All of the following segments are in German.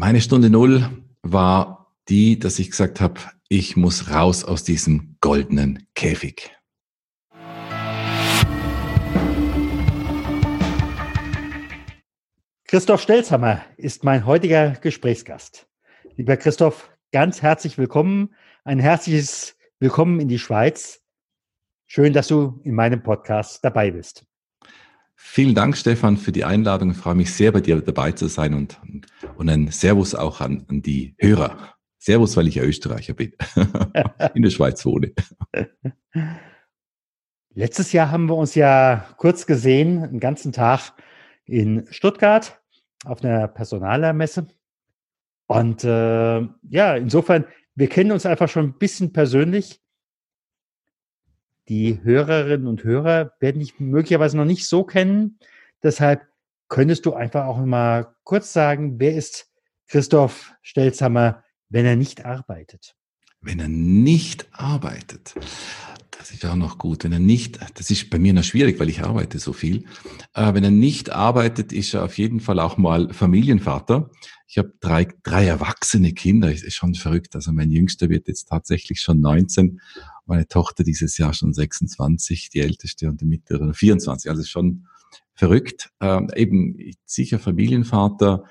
Meine Stunde Null war die, dass ich gesagt habe, ich muss raus aus diesem goldenen Käfig. Christoph Stelzhammer ist mein heutiger Gesprächsgast. Lieber Christoph, ganz herzlich willkommen. Ein herzliches Willkommen in die Schweiz. Schön, dass du in meinem Podcast dabei bist. Vielen Dank, Stefan, für die Einladung. Ich freue mich sehr, bei dir dabei zu sein und, und ein Servus auch an, an die Hörer. Servus, weil ich ja Österreicher bin, in der Schweiz wohne. Letztes Jahr haben wir uns ja kurz gesehen, einen ganzen Tag in Stuttgart auf einer Personalermesse. Und äh, ja, insofern, wir kennen uns einfach schon ein bisschen persönlich. Die Hörerinnen und Hörer werden dich möglicherweise noch nicht so kennen. Deshalb könntest du einfach auch mal kurz sagen, wer ist Christoph Stelzhammer, wenn er nicht arbeitet? Wenn er nicht arbeitet. Das ist auch noch gut. Wenn er nicht, das ist bei mir noch schwierig, weil ich arbeite so viel. Äh, wenn er nicht arbeitet, ist er auf jeden Fall auch mal Familienvater. Ich habe drei, drei erwachsene Kinder. Ist schon verrückt. Also mein Jüngster wird jetzt tatsächlich schon 19. Meine Tochter dieses Jahr schon 26, die älteste und die mittlere 24. Also schon verrückt. Ähm, eben sicher Familienvater.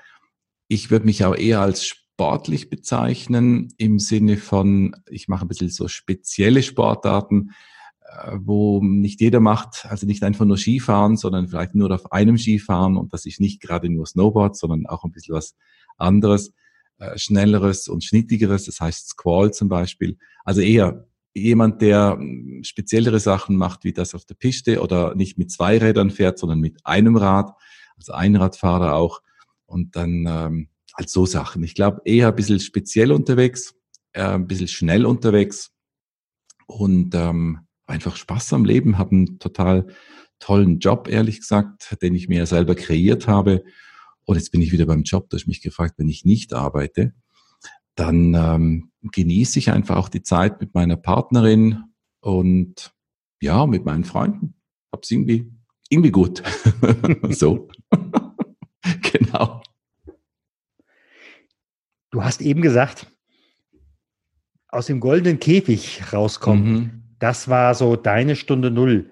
Ich würde mich auch eher als sportlich bezeichnen im Sinne von, ich mache ein bisschen so spezielle Sportarten, äh, wo nicht jeder macht, also nicht einfach nur Skifahren, sondern vielleicht nur auf einem Skifahren und das ist nicht gerade nur Snowboard, sondern auch ein bisschen was anderes, äh, schnelleres und schnittigeres, das heißt Squall zum Beispiel. Also eher jemand, der hm, speziellere Sachen macht, wie das auf der Piste oder nicht mit zwei Rädern fährt, sondern mit einem Rad, also Einradfahrer auch und dann ähm, als so Sachen. Ich glaube, eher ein bisschen speziell unterwegs, äh, ein bisschen schnell unterwegs und ähm, einfach Spaß am Leben, habe einen total tollen Job, ehrlich gesagt, den ich mir selber kreiert habe. Und jetzt bin ich wieder beim Job, da ich mich gefragt, wenn ich nicht arbeite, dann ähm, genieße ich einfach auch die Zeit mit meiner Partnerin und ja, mit meinen Freunden. Hab's irgendwie, irgendwie gut. so. genau. Du hast eben gesagt, aus dem goldenen Käfig rauskommen. Mhm. Das war so deine Stunde Null.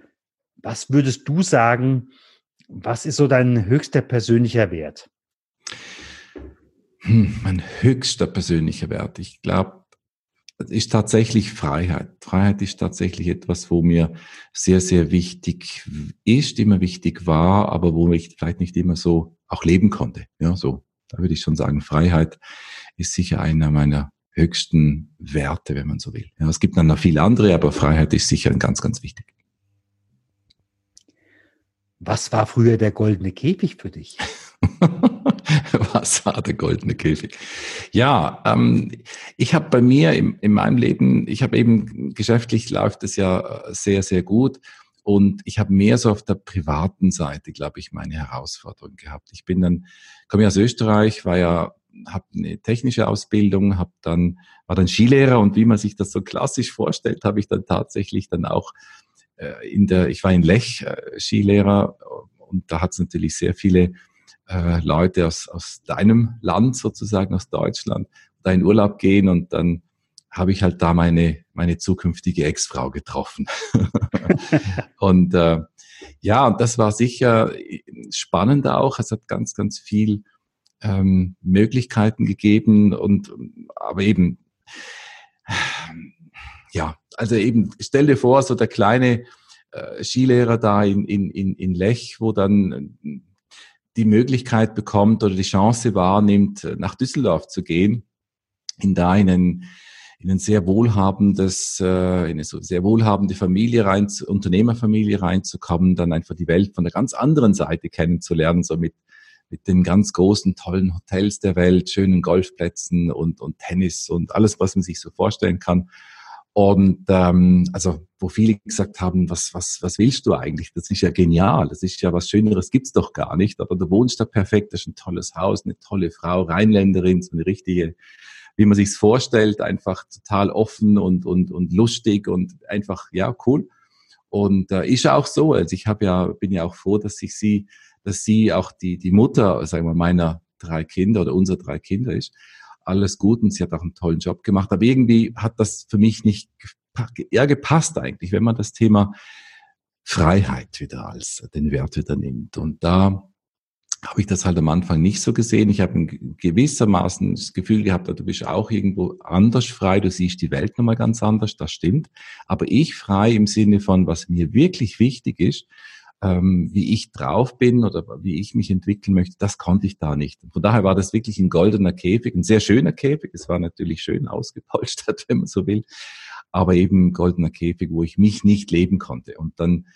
Was würdest du sagen, was ist so dein höchster persönlicher Wert? Hm, mein höchster persönlicher Wert. Ich glaube, ist tatsächlich Freiheit. Freiheit ist tatsächlich etwas, wo mir sehr, sehr wichtig ist, immer wichtig war, aber wo ich vielleicht nicht immer so auch leben konnte. Ja, so. Da würde ich schon sagen, Freiheit ist sicher einer meiner höchsten Werte, wenn man so will. Ja, es gibt dann noch viele andere, aber Freiheit ist sicher ganz, ganz wichtig. Was war früher der goldene Käfig für dich? Was war der goldene Käfig? Ja, ähm, ich habe bei mir im, in meinem Leben, ich habe eben geschäftlich läuft es ja sehr, sehr gut. Und ich habe mehr so auf der privaten Seite, glaube ich, meine Herausforderung gehabt. Ich bin dann, komme ja aus Österreich, war ja habe eine technische Ausbildung, habe dann war dann Skilehrer und wie man sich das so klassisch vorstellt, habe ich dann tatsächlich dann auch äh, in der ich war in Lech äh, Skilehrer und da hat es natürlich sehr viele äh, Leute aus aus deinem Land sozusagen aus Deutschland da in Urlaub gehen und dann habe ich halt da meine meine zukünftige Ex-Frau getroffen und äh, ja, das war sicher spannend auch. Es hat ganz, ganz viel ähm, Möglichkeiten gegeben und aber eben ja, also eben stell dir vor, so der kleine äh, Skilehrer da in, in, in, in Lech, wo dann die Möglichkeit bekommt oder die Chance wahrnimmt, nach Düsseldorf zu gehen, in da in ein, in ein sehr wohlhabendes, äh, in eine sehr wohlhabende Familie rein, Unternehmerfamilie reinzukommen, dann einfach die Welt von der ganz anderen Seite kennenzulernen, so mit mit den ganz großen, tollen Hotels der Welt, schönen Golfplätzen und, und Tennis und alles, was man sich so vorstellen kann. Und ähm, also, wo viele gesagt haben, was, was, was willst du eigentlich? Das ist ja genial, das ist ja was Schöneres, gibt's doch gar nicht. Aber du wohnst da perfekt, das ist ein tolles Haus, eine tolle Frau, Rheinländerin, so eine richtige, wie man sich's vorstellt, einfach total offen und, und, und lustig und einfach, ja, cool. Und äh, ist auch so. Also ich habe ja, bin ja auch froh, dass ich sie, dass sie auch die, die Mutter, sagen wir, meiner drei Kinder oder unserer drei Kinder ist alles gut und sie hat auch einen tollen Job gemacht. Aber irgendwie hat das für mich nicht eher gepasst eigentlich, wenn man das Thema Freiheit wieder als den Wert wieder nimmt. Und da habe ich das halt am Anfang nicht so gesehen. Ich habe gewissermaßen das Gefühl gehabt, du bist auch irgendwo anders frei, du siehst die Welt nochmal ganz anders, das stimmt. Aber ich frei im Sinne von, was mir wirklich wichtig ist, ähm, wie ich drauf bin oder wie ich mich entwickeln möchte, das konnte ich da nicht. Von daher war das wirklich ein goldener Käfig, ein sehr schöner Käfig. Es war natürlich schön ausgepolstert, wenn man so will, aber eben ein goldener Käfig, wo ich mich nicht leben konnte. Und dann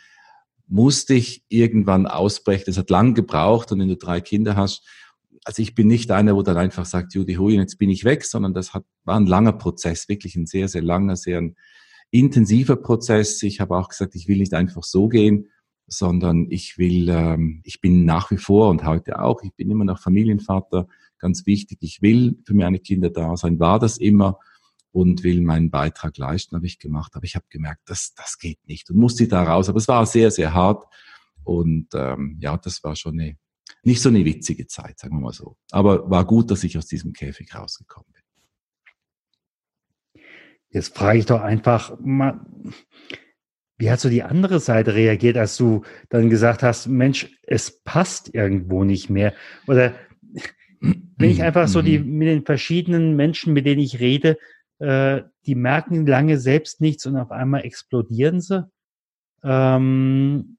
musste ich irgendwann ausbrechen. Das hat lang gebraucht und wenn du drei Kinder hast, also ich bin nicht einer, wo dann einfach sagt, Judy Hui, jetzt bin ich weg, sondern das hat, war ein langer Prozess, wirklich ein sehr, sehr langer, sehr intensiver Prozess. Ich habe auch gesagt, ich will nicht einfach so gehen, sondern ich will, ähm, ich bin nach wie vor und heute auch, ich bin immer noch Familienvater, ganz wichtig, ich will für meine Kinder da sein, war das immer und will meinen Beitrag leisten, habe ich gemacht, aber ich habe gemerkt, das, das geht nicht und musste da raus, aber es war sehr, sehr hart und ähm, ja, das war schon eine, nicht so eine witzige Zeit, sagen wir mal so, aber war gut, dass ich aus diesem Käfig rausgekommen bin. Jetzt frage ich doch einfach mal, wie hat so die andere Seite reagiert, als du dann gesagt hast, Mensch, es passt irgendwo nicht mehr? Oder wenn ich einfach so die mit den verschiedenen Menschen, mit denen ich rede, äh, die merken lange selbst nichts und auf einmal explodieren sie. Ähm,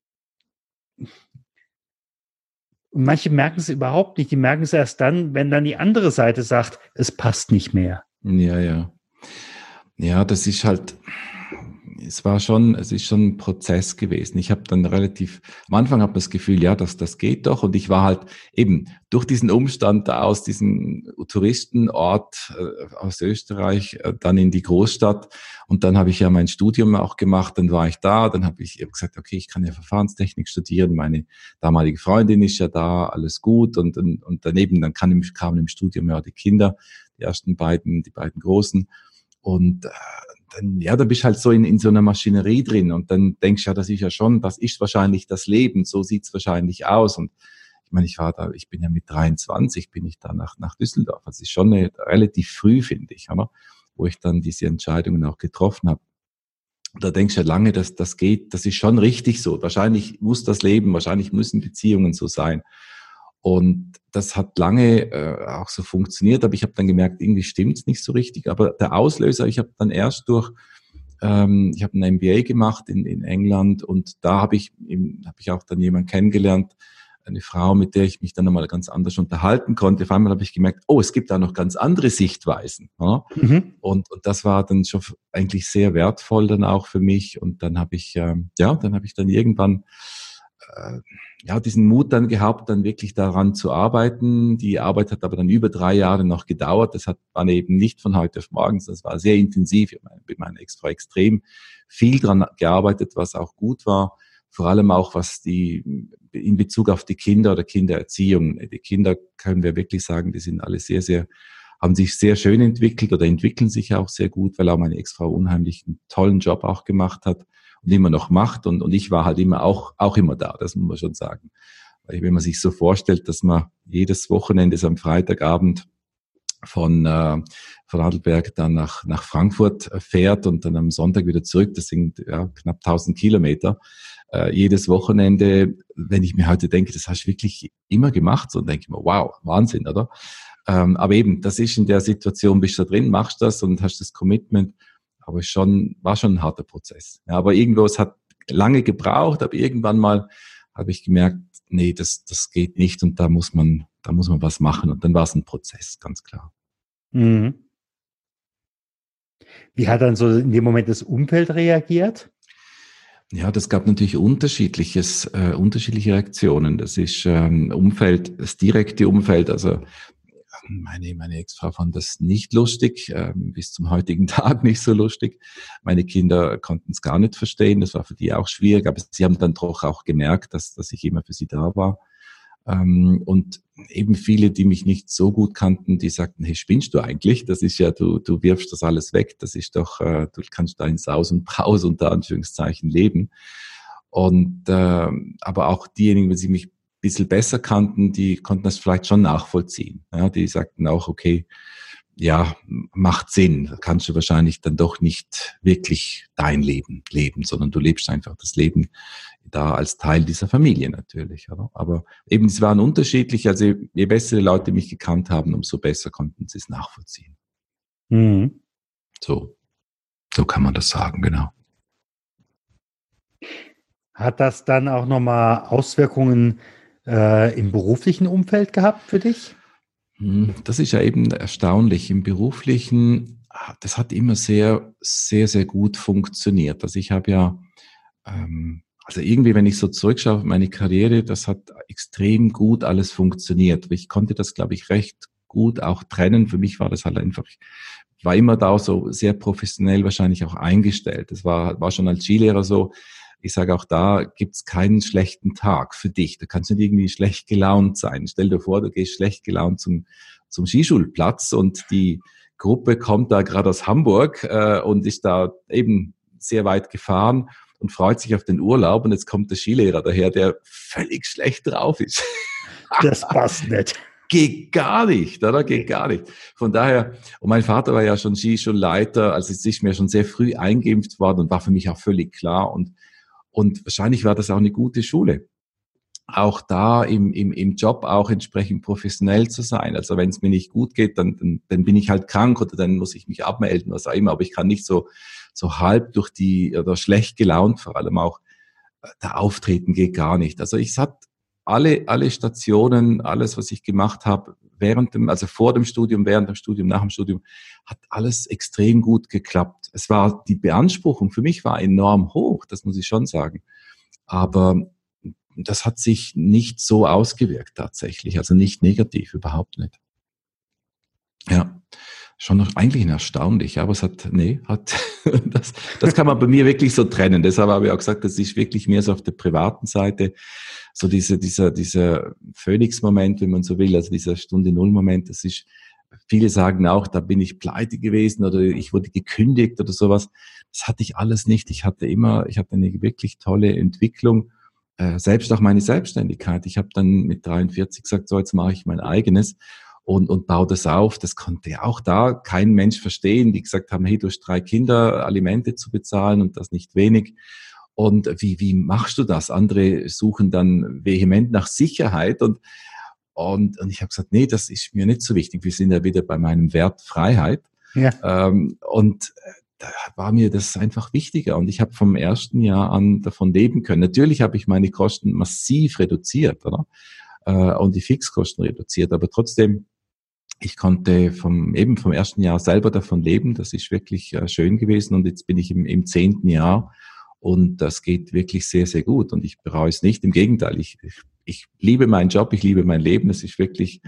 manche merken es überhaupt nicht. Die merken es erst dann, wenn dann die andere Seite sagt, es passt nicht mehr. Ja, ja. Ja, das ist halt, es war schon, es ist schon ein Prozess gewesen. Ich habe dann relativ, am Anfang habe das Gefühl, ja, das, das geht doch. Und ich war halt eben durch diesen Umstand da aus diesem Touristenort äh, aus Österreich äh, dann in die Großstadt. Und dann habe ich ja mein Studium auch gemacht. Dann war ich da. Dann habe ich hab gesagt, okay, ich kann ja Verfahrenstechnik studieren. Meine damalige Freundin ist ja da, alles gut. Und, und, und daneben, dann kann, kamen im Studium ja die Kinder, die ersten beiden, die beiden Großen. Und äh, dann, ja, da bist halt so in, in so einer Maschinerie drin und dann denkst du ja, das ist ja schon, das ist wahrscheinlich das Leben, so sieht's wahrscheinlich aus. Und ich meine, ich war da, ich bin ja mit 23, bin ich da nach, nach Düsseldorf. Das ist schon eine, relativ früh, finde ich, oder? wo ich dann diese Entscheidungen auch getroffen habe. Da denkst du ja lange, dass das geht, das ist schon richtig so. Wahrscheinlich muss das Leben, wahrscheinlich müssen Beziehungen so sein. Und das hat lange äh, auch so funktioniert, aber ich habe dann gemerkt, irgendwie stimmt's nicht so richtig. Aber der Auslöser, ich habe dann erst durch, ähm, ich habe ein MBA gemacht in, in England und da habe ich, hab ich auch dann jemanden kennengelernt, eine Frau, mit der ich mich dann einmal ganz anders unterhalten konnte. Auf einmal habe ich gemerkt, oh, es gibt da noch ganz andere Sichtweisen. Ja? Mhm. Und, und das war dann schon eigentlich sehr wertvoll dann auch für mich. Und dann habe ich, ähm, ja, dann habe ich dann irgendwann ja, diesen Mut dann gehabt, dann wirklich daran zu arbeiten. Die Arbeit hat aber dann über drei Jahre noch gedauert. Das hat man eben nicht von heute auf morgen, das war sehr intensiv. Ich bin meiner Ex-Frau extrem viel dran gearbeitet, was auch gut war. Vor allem auch, was die, in Bezug auf die Kinder oder Kindererziehung. Die Kinder können wir wirklich sagen, die sind alle sehr, sehr, haben sich sehr schön entwickelt oder entwickeln sich auch sehr gut, weil auch meine Ex-Frau unheimlich einen tollen Job auch gemacht hat und immer noch macht. Und, und ich war halt immer auch, auch immer da, das muss man schon sagen. Weil wenn man sich so vorstellt, dass man jedes Wochenende am Freitagabend von, äh, von Adelberg dann nach, nach Frankfurt fährt und dann am Sonntag wieder zurück, das sind ja, knapp 1000 Kilometer, äh, jedes Wochenende, wenn ich mir heute denke, das hast du wirklich immer gemacht, so denke ich mir, wow, Wahnsinn, oder? Ähm, aber eben, das ist in der Situation, bist du da drin, machst das und hast das Commitment aber schon, war schon ein harter Prozess. Ja, aber irgendwo, es hat lange gebraucht, aber irgendwann mal habe ich gemerkt, nee, das, das geht nicht und da muss man, da muss man was machen. Und dann war es ein Prozess, ganz klar. Mhm. Wie hat dann so in dem Moment das Umfeld reagiert? Ja, das gab natürlich unterschiedliches, äh, unterschiedliche Reaktionen. Das ist ähm, Umfeld, das direkte Umfeld. Also meine, meine Ex-Frau fand das nicht lustig, äh, bis zum heutigen Tag nicht so lustig. Meine Kinder konnten es gar nicht verstehen. Das war für die auch schwierig, aber sie haben dann doch auch gemerkt, dass, dass ich immer für sie da war. Ähm, und eben viele, die mich nicht so gut kannten, die sagten, hey, spinnst du eigentlich? Das ist ja, du, du wirfst das alles weg. Das ist doch, äh, du kannst da in Saus und Braus unter Anführungszeichen leben. Und äh, aber auch diejenigen, die mich ein bisschen besser kannten, die konnten das vielleicht schon nachvollziehen. Ja, die sagten auch, okay, ja, macht Sinn. Kannst du wahrscheinlich dann doch nicht wirklich dein Leben leben, sondern du lebst einfach das Leben da als Teil dieser Familie natürlich. Oder? Aber eben, es waren unterschiedlich. Also je besser die Leute mich gekannt haben, umso besser konnten sie es nachvollziehen. Mhm. So, so kann man das sagen, genau. Hat das dann auch nochmal Auswirkungen äh, im beruflichen Umfeld gehabt für dich? Hm, das ist ja eben erstaunlich. Im beruflichen, ah, das hat immer sehr, sehr, sehr gut funktioniert. Also ich habe ja ähm, also irgendwie, wenn ich so zurückschaue auf meine Karriere, das hat extrem gut alles funktioniert. Ich konnte das, glaube ich, recht gut auch trennen. Für mich war das halt einfach, war immer da so sehr professionell wahrscheinlich auch eingestellt. Das war, war schon als Skilehrer so. Ich sage auch da gibt's keinen schlechten Tag für dich. Da kannst du nicht irgendwie schlecht gelaunt sein. Stell dir vor, du gehst schlecht gelaunt zum, zum Skischulplatz und die Gruppe kommt da gerade aus Hamburg äh, und ist da eben sehr weit gefahren und freut sich auf den Urlaub und jetzt kommt der Skilehrer daher, der völlig schlecht drauf ist. Das passt nicht. Geht gar nicht, oder? Geht gar nicht. Von daher, und mein Vater war ja schon Skischulleiter, also es ist mir schon sehr früh eingeimpft worden und war für mich auch völlig klar und, und wahrscheinlich war das auch eine gute Schule auch da im, im, im Job auch entsprechend professionell zu sein. Also wenn es mir nicht gut geht, dann, dann, dann bin ich halt krank oder dann muss ich mich abmelden, was auch immer. Aber ich kann nicht so, so halb durch die, oder schlecht gelaunt vor allem auch, äh, da auftreten geht gar nicht. Also ich hat alle, alle Stationen, alles, was ich gemacht habe, während dem, also vor dem Studium, während dem Studium, nach dem Studium, hat alles extrem gut geklappt. Es war, die Beanspruchung für mich war enorm hoch, das muss ich schon sagen. Aber das hat sich nicht so ausgewirkt tatsächlich, also nicht negativ, überhaupt nicht. Ja, schon noch eigentlich erstaunlich, aber es hat, nee, hat, das, das kann man bei mir wirklich so trennen. Deshalb habe ich auch gesagt, das ist wirklich mehr so auf der privaten Seite, so diese, dieser, dieser Phoenix-Moment, wenn man so will, also dieser Stunde Null-Moment, das ist, viele sagen auch, da bin ich pleite gewesen oder ich wurde gekündigt oder sowas. Das hatte ich alles nicht. Ich hatte immer, ich hatte eine wirklich tolle Entwicklung äh, selbst auch meine Selbstständigkeit. Ich habe dann mit 43 gesagt, so jetzt mache ich mein eigenes und, und baue das auf. Das konnte auch da kein Mensch verstehen, die gesagt haben, hey, du hast drei Kinder, Alimente zu bezahlen und das nicht wenig. Und wie, wie machst du das? Andere suchen dann vehement nach Sicherheit und, und, und ich habe gesagt, nee, das ist mir nicht so wichtig. Wir sind ja wieder bei meinem Wert Freiheit. Ja. Ähm, und da war mir das einfach wichtiger und ich habe vom ersten Jahr an davon leben können. Natürlich habe ich meine Kosten massiv reduziert, oder? Äh, und die Fixkosten reduziert, aber trotzdem, ich konnte vom, eben vom ersten Jahr selber davon leben. Das ist wirklich äh, schön gewesen und jetzt bin ich im, im zehnten Jahr und das geht wirklich sehr, sehr gut und ich bereue es nicht. Im Gegenteil, ich, ich, ich liebe meinen Job, ich liebe mein Leben. Es ist wirklich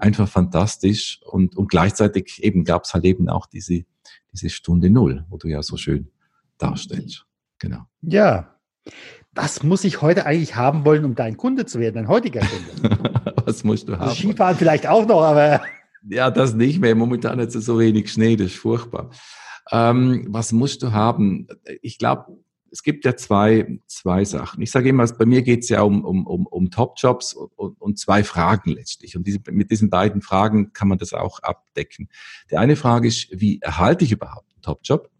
einfach fantastisch und, und gleichzeitig eben gab es halt eben auch diese diese Stunde Null, wo du ja so schön darstellst. Genau. Ja. Was muss ich heute eigentlich haben wollen, um dein Kunde zu werden, dein heutiger Kunde? Was musst du also haben? Skifahren vielleicht auch noch, aber. Ja, das nicht mehr. Momentan hat es so wenig Schnee, das ist furchtbar. Ähm, was musst du haben? Ich glaube, es gibt ja zwei, zwei Sachen. Ich sage immer, bei mir geht es ja um, um, um, um Top-Jobs und, und zwei Fragen letztlich. Und diese, mit diesen beiden Fragen kann man das auch abdecken. Die eine Frage ist, wie erhalte ich überhaupt einen Top-Job?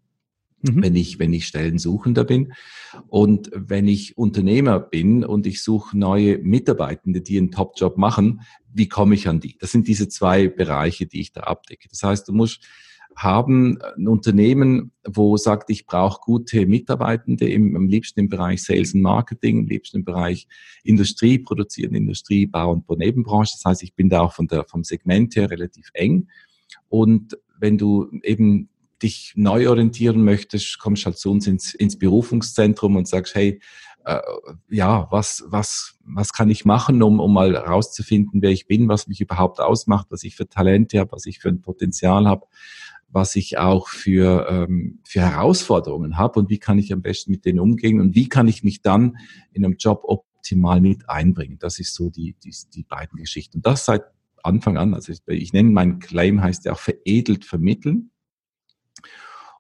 Mhm. Wenn ich, wenn ich Stellensuchender bin und wenn ich Unternehmer bin und ich suche neue Mitarbeitende, die einen Top-Job machen, wie komme ich an die? Das sind diese zwei Bereiche, die ich da abdecke. Das heißt, du musst haben ein Unternehmen, wo sagt, ich brauche gute Mitarbeitende, im, am liebsten im Bereich Sales und Marketing, am liebsten im Bereich Industrie, produzieren Industrie, Bau und Nebenbranche. Das heißt, ich bin da auch von der, vom Segment her relativ eng. Und wenn du eben dich neu orientieren möchtest, kommst halt zu uns ins, ins Berufungszentrum und sagst, hey, äh, ja, was, was, was kann ich machen, um, um mal rauszufinden, wer ich bin, was mich überhaupt ausmacht, was ich für Talente habe, was ich für ein Potenzial habe, was ich auch für, ähm, für Herausforderungen habe und wie kann ich am besten mit denen umgehen und wie kann ich mich dann in einem Job optimal mit einbringen. Das ist so die, die, die beiden Geschichten. Und das seit Anfang an. Also ich, ich nenne meinen Claim heißt ja auch veredelt vermitteln.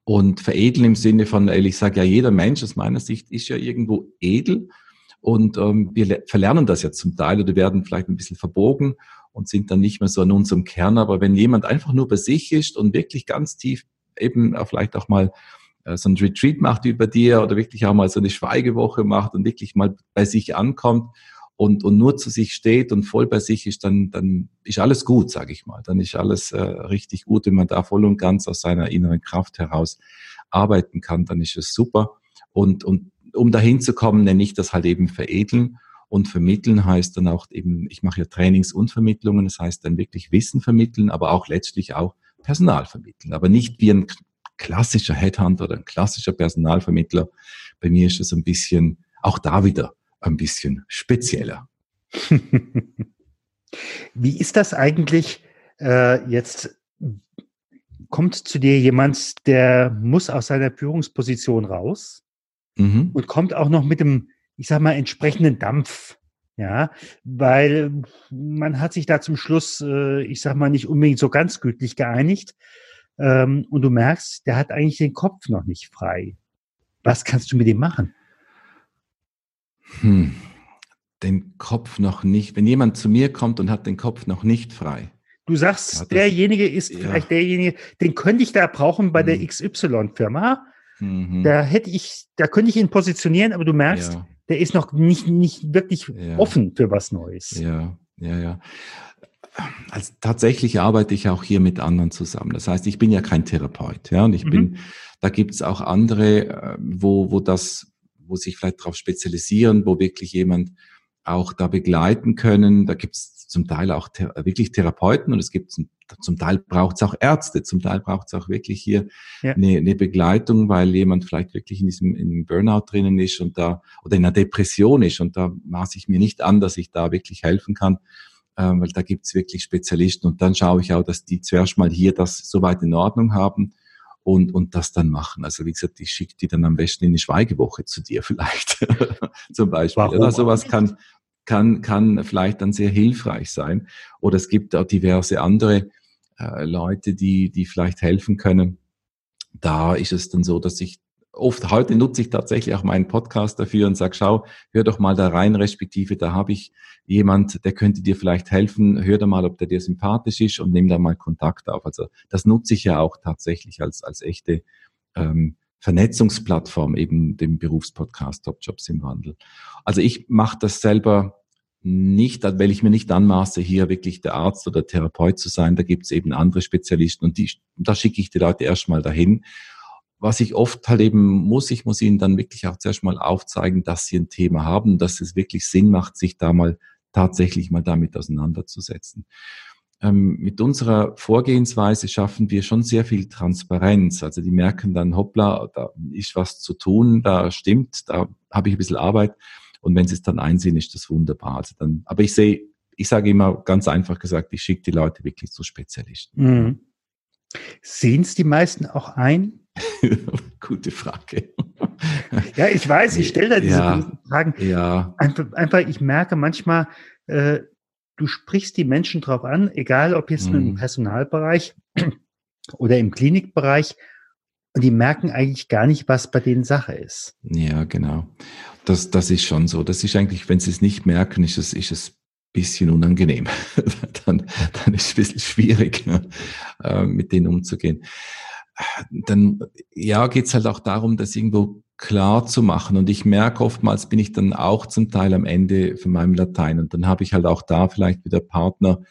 Und veredeln im Sinne von, ich sage ja, jeder Mensch aus meiner Sicht ist ja irgendwo edel. Und ähm, wir verlernen das ja zum Teil oder werden vielleicht ein bisschen verbogen und sind dann nicht mehr so an unserem Kern. Aber wenn jemand einfach nur bei sich ist und wirklich ganz tief eben vielleicht auch mal äh, so ein Retreat macht über dir oder wirklich auch mal so eine Schweigewoche macht und wirklich mal bei sich ankommt und, und nur zu sich steht und voll bei sich ist, dann, dann ist alles gut, sage ich mal. Dann ist alles äh, richtig gut, wenn man da voll und ganz aus seiner inneren Kraft heraus arbeiten kann, dann ist es super. Und, und um dahin zu kommen, nenne ich das halt eben veredeln. Und vermitteln heißt dann auch eben, ich mache ja Trainings und Vermittlungen, das heißt dann wirklich Wissen vermitteln, aber auch letztlich auch Personal vermitteln. Aber nicht wie ein klassischer Headhunter oder ein klassischer Personalvermittler. Bei mir ist es ein bisschen, auch da wieder, ein bisschen spezieller. Wie ist das eigentlich äh, jetzt? Kommt zu dir jemand, der muss aus seiner Führungsposition raus mhm. und kommt auch noch mit dem, ich sag mal, entsprechenden Dampf. Ja, weil man hat sich da zum Schluss, äh, ich sag mal, nicht unbedingt so ganz gütlich geeinigt. Ähm, und du merkst, der hat eigentlich den Kopf noch nicht frei. Was kannst du mit ihm machen? Hm, den Kopf noch nicht. Wenn jemand zu mir kommt und hat den Kopf noch nicht frei. Du sagst, ja, derjenige ist ja. vielleicht derjenige, den könnte ich da brauchen bei hm. der XY-Firma. Mhm. Da hätte ich, da könnte ich ihn positionieren, aber du merkst, ja. der ist noch nicht, nicht wirklich offen für was Neues. Ja, ja, ja. Also tatsächlich arbeite ich auch hier mit anderen zusammen. Das heißt, ich bin ja kein Therapeut, ja, und ich mhm. bin, da gibt es auch andere, äh, wo, wo das wo sich vielleicht darauf spezialisieren, wo wirklich jemand auch da begleiten können. Da gibt es zum Teil auch thera wirklich Therapeuten und es gibt zum, zum Teil braucht es auch Ärzte, zum Teil braucht es auch wirklich hier ja. eine, eine, Begleitung, weil jemand vielleicht wirklich in diesem in Burnout drinnen ist und da oder in einer Depression ist und da maße ich mir nicht an, dass ich da wirklich helfen kann. Ähm, weil da gibt es wirklich Spezialisten und dann schaue ich auch, dass die zuerst mal hier das soweit in Ordnung haben und, und das dann machen. Also wie gesagt, ich schicke die dann am besten in eine Schweigewoche zu dir vielleicht zum Beispiel. Warum? Oder sowas kann, kann, kann vielleicht dann sehr hilfreich sein. Oder es gibt auch diverse andere äh, Leute, die, die vielleicht helfen können. Da ist es dann so, dass ich oft heute nutze ich tatsächlich auch meinen Podcast dafür und sage, schau, hör doch mal da rein, respektive da habe ich jemand, der könnte dir vielleicht helfen, hör da mal, ob der dir sympathisch ist und nimm da mal Kontakt auf. Also das nutze ich ja auch tatsächlich als, als echte ähm, Vernetzungsplattform, eben dem Berufspodcast Top Jobs im Wandel. Also ich mache das selber nicht, weil ich mir nicht anmaße, hier wirklich der Arzt oder Therapeut zu sein. Da gibt es eben andere Spezialisten und die, da schicke ich die Leute erstmal dahin was ich oft halt eben muss, ich muss ihnen dann wirklich auch zuerst mal aufzeigen, dass sie ein Thema haben, dass es wirklich Sinn macht, sich da mal tatsächlich mal damit auseinanderzusetzen. Ähm, mit unserer Vorgehensweise schaffen wir schon sehr viel Transparenz. Also die merken dann, hoppla, da ist was zu tun, da stimmt, da habe ich ein bisschen Arbeit. Und wenn sie es dann einsehen, ist das wunderbar. Also dann, aber ich sehe, ich sage immer ganz einfach gesagt, ich schicke die Leute wirklich zu Spezialisten. Mhm. Sehen es die meisten auch ein, Gute Frage. ja, ich weiß, ich stelle da diese ja, Fragen. Ja. Einfach, einfach, ich merke manchmal, äh, du sprichst die Menschen drauf an, egal ob jetzt mhm. im Personalbereich oder im Klinikbereich, und die merken eigentlich gar nicht, was bei denen Sache ist. Ja, genau. Das, das ist schon so. Das ist eigentlich, wenn sie es nicht merken, ist es, ist es bisschen unangenehm. dann, dann ist es ein bisschen schwierig, ne, äh, mit denen umzugehen dann ja, geht's halt auch darum, das irgendwo klar zu machen. Und ich merke oftmals bin ich dann auch zum Teil am Ende von meinem Latein. Und dann habe ich halt auch da vielleicht wieder Partner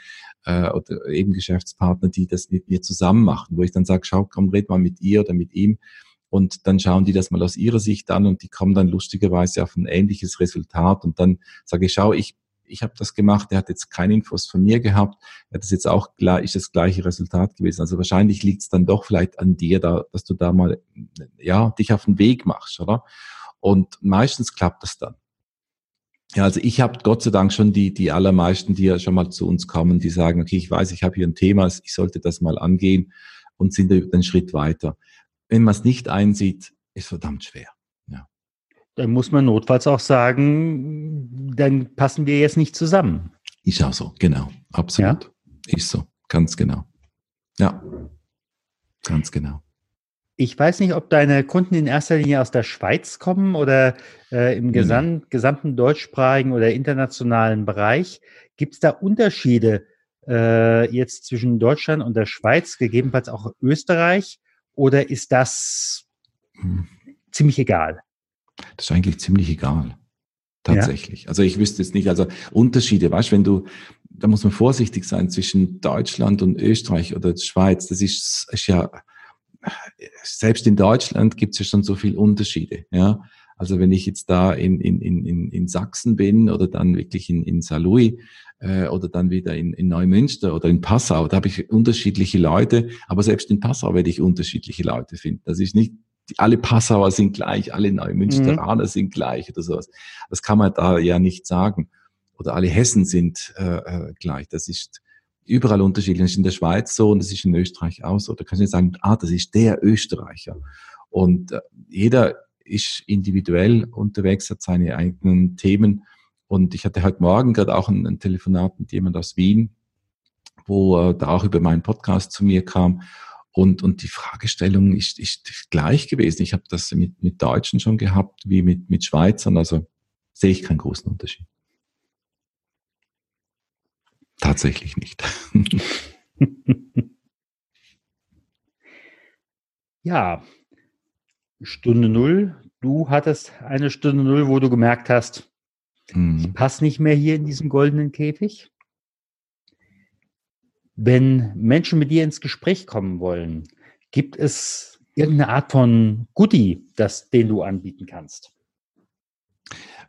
äh, oder eben Geschäftspartner, die das mit mir zusammen machen, wo ich dann sage, schau, komm, red mal mit ihr oder mit ihm. Und dann schauen die das mal aus ihrer Sicht an und die kommen dann lustigerweise auf ein ähnliches Resultat. Und dann sage ich, schau, ich ich habe das gemacht, der hat jetzt keine Infos von mir gehabt, er das jetzt auch klar, ist das gleiche Resultat gewesen. Also wahrscheinlich liegt es dann doch vielleicht an dir, da, dass du da mal ja dich auf den Weg machst, oder? Und meistens klappt das dann. Ja, also ich habe Gott sei Dank schon die, die allermeisten, die ja schon mal zu uns kommen, die sagen, okay, ich weiß, ich habe hier ein Thema, ich sollte das mal angehen und sind einen Schritt weiter. Wenn man es nicht einsieht, ist verdammt schwer. Ja. Dann muss man notfalls auch sagen, dann passen wir jetzt nicht zusammen. Ist auch so, genau, absolut. Ja? Ist so, ganz genau. Ja, ganz genau. Ich weiß nicht, ob deine Kunden in erster Linie aus der Schweiz kommen oder äh, im Gesam gesamten deutschsprachigen oder internationalen Bereich. Gibt es da Unterschiede äh, jetzt zwischen Deutschland und der Schweiz, gegebenenfalls auch Österreich? Oder ist das hm. ziemlich egal? Das ist eigentlich ziemlich egal. Tatsächlich. Ja. Also ich wüsste jetzt nicht, also Unterschiede, weißt du, wenn du, da muss man vorsichtig sein zwischen Deutschland und Österreich oder Schweiz. Das ist, ist ja, selbst in Deutschland gibt es ja schon so viele Unterschiede. Ja, also wenn ich jetzt da in, in, in, in Sachsen bin oder dann wirklich in, in Saarlouis äh, oder dann wieder in, in Neumünster oder in Passau, da habe ich unterschiedliche Leute, aber selbst in Passau werde ich unterschiedliche Leute finden. Das ist nicht alle Passauer sind gleich, alle Neumünsteraner mhm. sind gleich oder sowas. Das kann man da ja nicht sagen. Oder alle Hessen sind äh, äh gleich. Das ist überall unterschiedlich. Das ist in der Schweiz so und das ist in Österreich auch so. Da kannst du nicht sagen, ah, das ist der Österreicher. Und äh, jeder ist individuell unterwegs, hat seine eigenen Themen. Und ich hatte heute Morgen gerade auch ein, ein Telefonat mit jemand aus Wien, wo äh, da auch über meinen Podcast zu mir kam. Und, und die Fragestellung ist, ist gleich gewesen. Ich habe das mit, mit Deutschen schon gehabt, wie mit, mit Schweizern. Also sehe ich keinen großen Unterschied. Tatsächlich nicht. ja, Stunde Null. Du hattest eine Stunde Null, wo du gemerkt hast, mhm. ich passe nicht mehr hier in diesem goldenen Käfig. Wenn Menschen mit dir ins Gespräch kommen wollen, gibt es irgendeine Art von Goodie, das, den du anbieten kannst?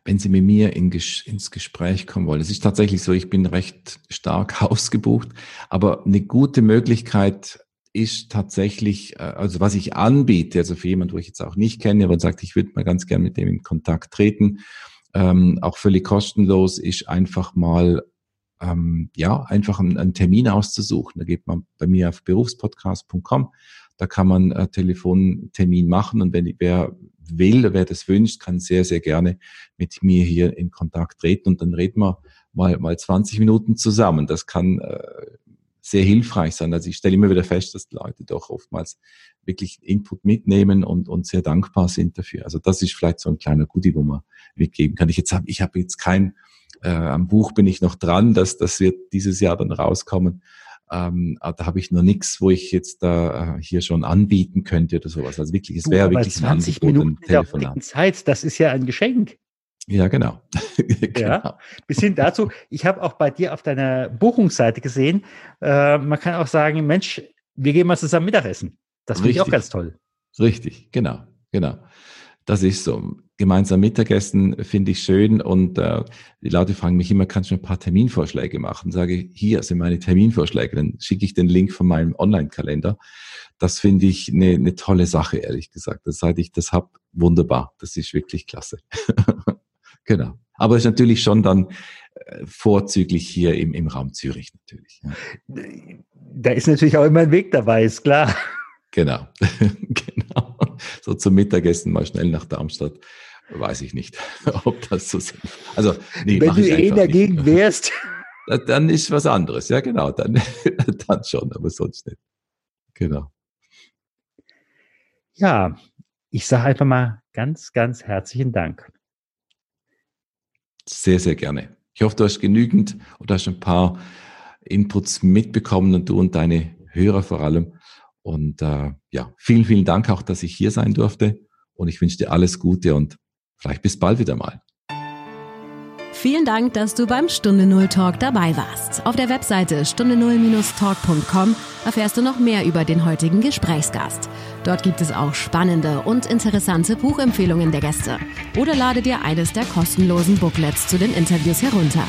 wenn Sie mit mir in, ins Gespräch kommen wollen. Es ist tatsächlich so, ich bin recht stark ausgebucht, aber eine gute Möglichkeit ist tatsächlich, äh, also was ich anbiete, also für jemand, wo ich jetzt auch nicht kenne, aber sagt, ich würde mal ganz gern mit dem in Kontakt treten, ähm, auch völlig kostenlos, ist einfach mal ähm, ja, einfach einen, einen, Termin auszusuchen. Da geht man bei mir auf berufspodcast.com, da kann man einen Telefontermin machen und wenn wer will, wer das wünscht, kann sehr, sehr gerne mit mir hier in Kontakt treten und dann reden wir mal, mal 20 Minuten zusammen. Das kann äh, sehr hilfreich sein. Also ich stelle immer wieder fest, dass Leute doch oftmals wirklich Input mitnehmen und, und sehr dankbar sind dafür. Also das ist vielleicht so ein kleiner Goodie, wo man mitgeben kann. Ich jetzt habe, ich habe jetzt kein, äh, am Buch bin ich noch dran, dass das wird dieses Jahr dann rauskommen. Ähm, da habe ich noch nichts, wo ich jetzt da äh, hier schon anbieten könnte oder sowas. Also wirklich, es wäre wirklich 20 ein Angebot, Minuten Telefonat. Der Zeit, das ist ja ein Geschenk. Ja, genau. genau. Ja, bis hin dazu, ich habe auch bei dir auf deiner Buchungsseite gesehen, äh, man kann auch sagen, Mensch, wir gehen mal zusammen Mittagessen. Das finde ich auch ganz toll. Richtig, genau, genau. Das ist so gemeinsam Mittagessen finde ich schön und äh, die Leute fragen mich immer, kannst du ein paar Terminvorschläge machen? Sage hier sind meine Terminvorschläge, dann schicke ich den Link von meinem Online-Kalender. Das finde ich eine, eine tolle Sache, ehrlich gesagt. Das, seit ich das habe, wunderbar. Das ist wirklich klasse. genau. Aber es ist natürlich schon dann äh, vorzüglich hier im, im Raum Zürich natürlich. Ja. Da ist natürlich auch immer ein Weg dabei, ist klar. Genau, genau. So zum Mittagessen mal schnell nach Darmstadt weiß ich nicht, ob das so ist. Also, nee, wenn du eh dagegen nicht. wärst. Dann ist was anderes, ja genau, dann, dann schon, aber sonst nicht. Genau. Ja, ich sage einfach mal ganz, ganz herzlichen Dank. Sehr, sehr gerne. Ich hoffe, du hast genügend oder hast ein paar Inputs mitbekommen und du und deine Hörer vor allem. Und äh, ja, vielen, vielen Dank auch, dass ich hier sein durfte. Und ich wünsche dir alles Gute und Vielleicht bis bald wieder mal. Vielen Dank, dass du beim Stunde Null Talk dabei warst. Auf der Webseite stunde null-talk.com erfährst du noch mehr über den heutigen Gesprächsgast. Dort gibt es auch spannende und interessante Buchempfehlungen der Gäste. Oder lade dir eines der kostenlosen Booklets zu den Interviews herunter.